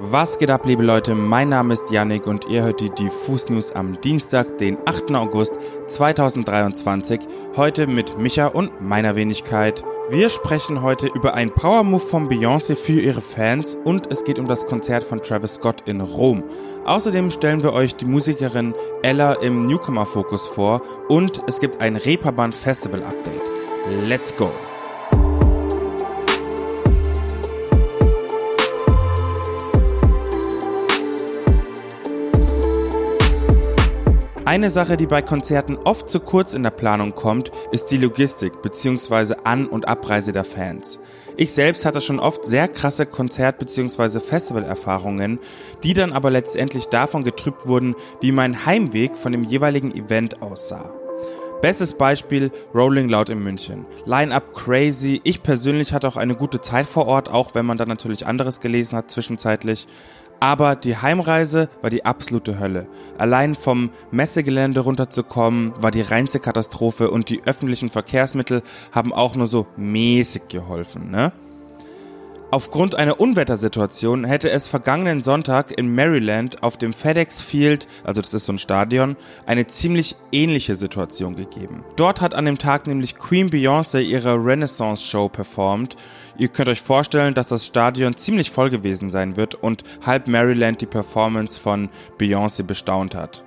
Was geht ab, liebe Leute? Mein Name ist Yannick und ihr hört die Diffus News am Dienstag, den 8. August 2023. Heute mit Micha und meiner Wenigkeit. Wir sprechen heute über ein Power Move von Beyoncé für ihre Fans und es geht um das Konzert von Travis Scott in Rom. Außerdem stellen wir euch die Musikerin Ella im Newcomer Fokus vor und es gibt ein Reeperbahn Festival Update. Let's go! Eine Sache, die bei Konzerten oft zu kurz in der Planung kommt, ist die Logistik bzw. An- und Abreise der Fans. Ich selbst hatte schon oft sehr krasse Konzert- bzw. Festivalerfahrungen, die dann aber letztendlich davon getrübt wurden, wie mein Heimweg von dem jeweiligen Event aussah. Bestes Beispiel Rolling Loud in München. Line-up crazy. Ich persönlich hatte auch eine gute Zeit vor Ort, auch wenn man dann natürlich anderes gelesen hat zwischenzeitlich. Aber die Heimreise war die absolute Hölle. Allein vom Messegelände runterzukommen war die reinste Katastrophe und die öffentlichen Verkehrsmittel haben auch nur so mäßig geholfen, ne? Aufgrund einer Unwettersituation hätte es vergangenen Sonntag in Maryland auf dem FedEx Field, also das ist so ein Stadion, eine ziemlich ähnliche Situation gegeben. Dort hat an dem Tag nämlich Queen Beyoncé ihre Renaissance Show performt. Ihr könnt euch vorstellen, dass das Stadion ziemlich voll gewesen sein wird und halb Maryland die Performance von Beyoncé bestaunt hat.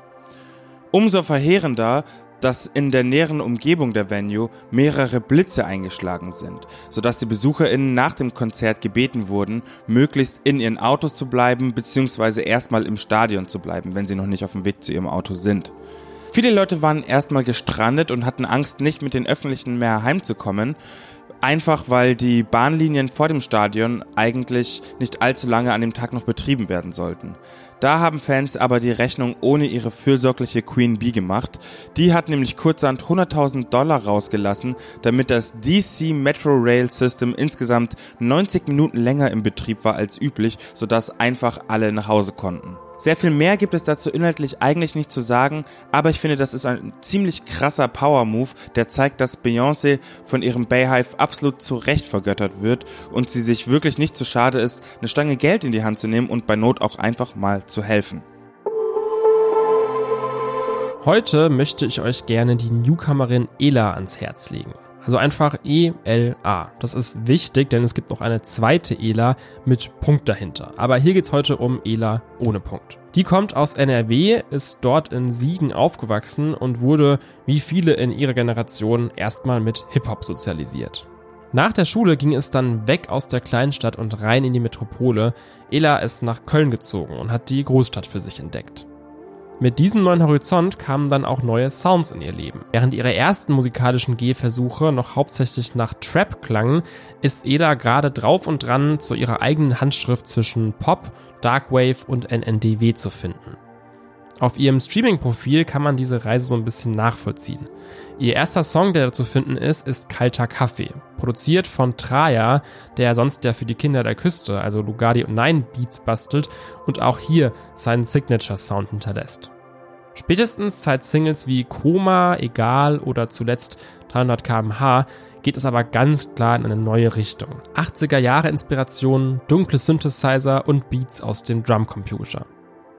Umso verheerender dass in der näheren Umgebung der Venue mehrere Blitze eingeschlagen sind, sodass die BesucherInnen nach dem Konzert gebeten wurden, möglichst in ihren Autos zu bleiben bzw. erstmal im Stadion zu bleiben, wenn sie noch nicht auf dem Weg zu ihrem Auto sind. Viele Leute waren erstmal gestrandet und hatten Angst, nicht mit den Öffentlichen mehr heimzukommen, einfach weil die Bahnlinien vor dem Stadion eigentlich nicht allzu lange an dem Tag noch betrieben werden sollten. Da haben Fans aber die Rechnung ohne ihre fürsorgliche Queen Bee gemacht. Die hat nämlich kurzerhand 100.000 Dollar rausgelassen, damit das DC Metro Rail System insgesamt 90 Minuten länger im Betrieb war als üblich, sodass einfach alle nach Hause konnten. Sehr viel mehr gibt es dazu inhaltlich eigentlich nicht zu sagen, aber ich finde, das ist ein ziemlich krasser Power-Move, der zeigt, dass Beyoncé von ihrem Bayhive absolut zu Recht vergöttert wird und sie sich wirklich nicht zu schade ist, eine Stange Geld in die Hand zu nehmen und bei Not auch einfach mal zu helfen. Heute möchte ich euch gerne die Newcomerin Ela ans Herz legen. Also einfach E-L-A. Das ist wichtig, denn es gibt noch eine zweite Ela mit Punkt dahinter. Aber hier geht's heute um Ela ohne Punkt. Die kommt aus NRW, ist dort in Siegen aufgewachsen und wurde, wie viele in ihrer Generation, erstmal mit Hip-Hop sozialisiert. Nach der Schule ging es dann weg aus der Kleinstadt und rein in die Metropole. Ela ist nach Köln gezogen und hat die Großstadt für sich entdeckt. Mit diesem neuen Horizont kamen dann auch neue Sounds in ihr Leben. Während ihre ersten musikalischen Gehversuche noch hauptsächlich nach Trap klangen, ist Eda gerade drauf und dran, zu ihrer eigenen Handschrift zwischen Pop, Darkwave und NNDW zu finden. Auf ihrem Streaming-Profil kann man diese Reise so ein bisschen nachvollziehen. Ihr erster Song, der zu finden ist, ist Kalter Kaffee. Produziert von Traja, der sonst ja für die Kinder der Küste, also Lugardi und Nine Beats bastelt und auch hier seinen Signature-Sound hinterlässt. Spätestens seit Singles wie Koma, Egal oder zuletzt 300 kmh geht es aber ganz klar in eine neue Richtung. 80er Jahre Inspirationen, dunkle Synthesizer und Beats aus dem Drumcomputer.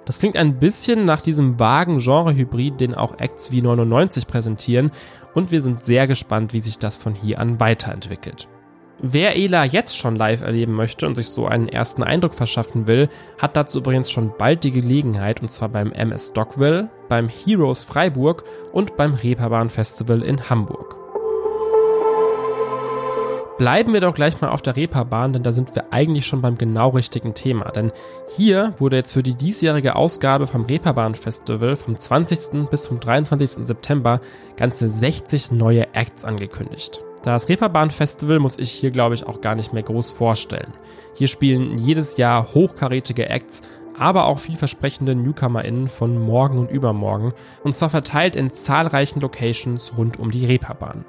Das klingt ein bisschen nach diesem vagen Genre-Hybrid, den auch Acts wie 99 präsentieren und wir sind sehr gespannt, wie sich das von hier an weiterentwickelt. Wer Ela jetzt schon live erleben möchte und sich so einen ersten Eindruck verschaffen will, hat dazu übrigens schon bald die Gelegenheit und zwar beim MS Dockville, beim Heroes Freiburg und beim Reeperbahn Festival in Hamburg. Bleiben wir doch gleich mal auf der Reeperbahn, denn da sind wir eigentlich schon beim genau richtigen Thema. Denn hier wurde jetzt für die diesjährige Ausgabe vom Reeperbahn Festival vom 20. bis zum 23. September ganze 60 neue Acts angekündigt. Das Reeperbahn Festival muss ich hier, glaube ich, auch gar nicht mehr groß vorstellen. Hier spielen jedes Jahr hochkarätige Acts, aber auch vielversprechende NewcomerInnen von morgen und übermorgen, und zwar verteilt in zahlreichen Locations rund um die Reeperbahn.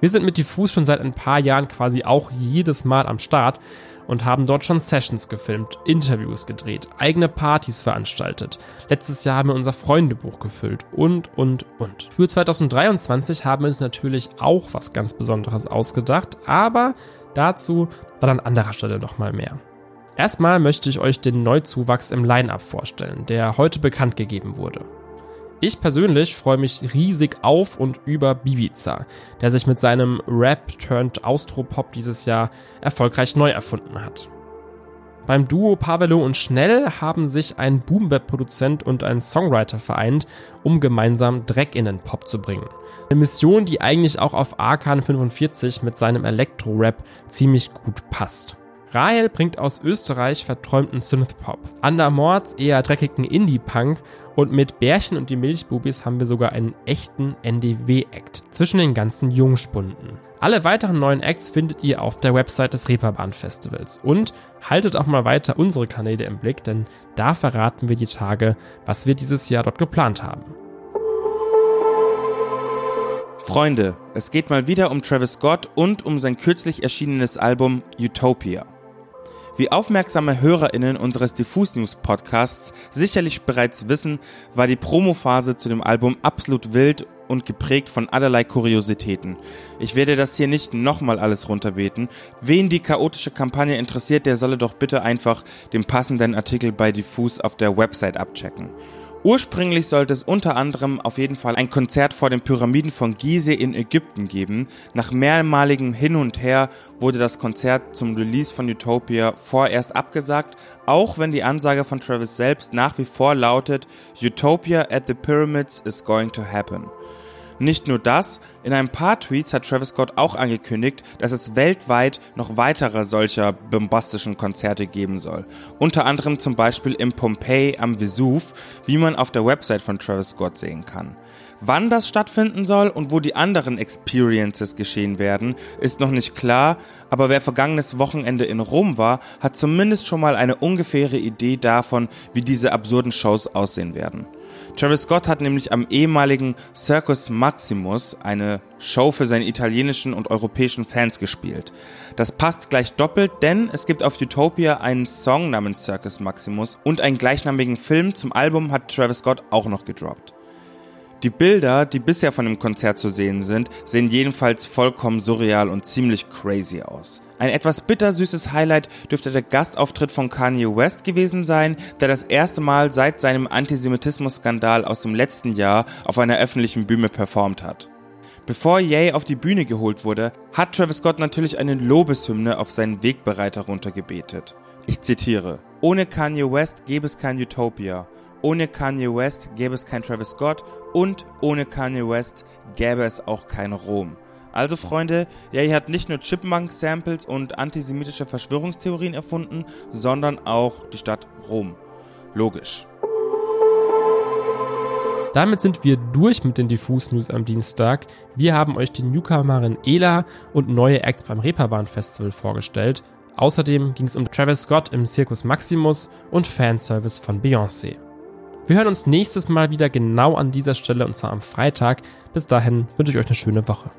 Wir sind mit Diffus schon seit ein paar Jahren quasi auch jedes Mal am Start und haben dort schon Sessions gefilmt, Interviews gedreht, eigene Partys veranstaltet. Letztes Jahr haben wir unser Freundebuch gefüllt und, und, und. Für 2023 haben wir uns natürlich auch was ganz Besonderes ausgedacht, aber dazu dann an anderer Stelle nochmal mehr. Erstmal möchte ich euch den Neuzuwachs im Line-Up vorstellen, der heute bekannt gegeben wurde. Ich persönlich freue mich riesig auf und über Bibiza, der sich mit seinem Rap-turned-Austropop dieses Jahr erfolgreich neu erfunden hat. Beim Duo Pavelo und Schnell haben sich ein Boom-Bap-Produzent und ein Songwriter vereint, um gemeinsam Dreck in den Pop zu bringen. Eine Mission, die eigentlich auch auf Arkan 45 mit seinem Elektro-Rap ziemlich gut passt. Rahel bringt aus Österreich verträumten Synthpop, Ander Mords eher dreckigen Indie-Punk und mit Bärchen und die Milchbubis haben wir sogar einen echten NDW-Act zwischen den ganzen Jungspunden. Alle weiteren neuen Acts findet ihr auf der Website des Reeperbahn Festivals und haltet auch mal weiter unsere Kanäle im Blick, denn da verraten wir die Tage, was wir dieses Jahr dort geplant haben. Freunde, es geht mal wieder um Travis Scott und um sein kürzlich erschienenes Album Utopia. Wie aufmerksame HörerInnen unseres Diffus News Podcasts sicherlich bereits wissen, war die Promophase zu dem Album absolut wild und geprägt von allerlei Kuriositäten. Ich werde das hier nicht nochmal alles runterbeten. Wen die chaotische Kampagne interessiert, der solle doch bitte einfach den passenden Artikel bei Diffus auf der Website abchecken. Ursprünglich sollte es unter anderem auf jeden Fall ein Konzert vor den Pyramiden von Gizeh in Ägypten geben. Nach mehrmaligem Hin und Her wurde das Konzert zum Release von Utopia vorerst abgesagt, auch wenn die Ansage von Travis selbst nach wie vor lautet, Utopia at the Pyramids is going to happen. Nicht nur das, in ein paar Tweets hat Travis Scott auch angekündigt, dass es weltweit noch weitere solcher bombastischen Konzerte geben soll. Unter anderem zum Beispiel im Pompeii am Vesuv, wie man auf der Website von Travis Scott sehen kann. Wann das stattfinden soll und wo die anderen Experiences geschehen werden, ist noch nicht klar, aber wer vergangenes Wochenende in Rom war, hat zumindest schon mal eine ungefähre Idee davon, wie diese absurden Shows aussehen werden. Travis Scott hat nämlich am ehemaligen Circus Maximus eine Show für seine italienischen und europäischen Fans gespielt. Das passt gleich doppelt, denn es gibt auf Utopia einen Song namens Circus Maximus und einen gleichnamigen Film zum Album hat Travis Scott auch noch gedroppt. Die Bilder, die bisher von dem Konzert zu sehen sind, sehen jedenfalls vollkommen surreal und ziemlich crazy aus. Ein etwas bittersüßes Highlight dürfte der Gastauftritt von Kanye West gewesen sein, der das erste Mal seit seinem Antisemitismus-Skandal aus dem letzten Jahr auf einer öffentlichen Bühne performt hat. Bevor Ye auf die Bühne geholt wurde, hat Travis Scott natürlich eine Lobeshymne auf seinen Wegbereiter runtergebetet. Ich zitiere: Ohne Kanye West gäbe es kein Utopia. Ohne Kanye West gäbe es kein Travis Scott und ohne Kanye West gäbe es auch kein Rom. Also Freunde, Ye hat nicht nur Chipmunk-Samples und antisemitische Verschwörungstheorien erfunden, sondern auch die Stadt Rom. Logisch. Damit sind wir durch mit den Diffus News am Dienstag. Wir haben euch die Newcomerin Ela und neue Acts beim Reeperbahn Festival vorgestellt. Außerdem ging es um Travis Scott im Circus Maximus und Fanservice von Beyoncé. Wir hören uns nächstes Mal wieder genau an dieser Stelle und zwar am Freitag. Bis dahin wünsche ich euch eine schöne Woche.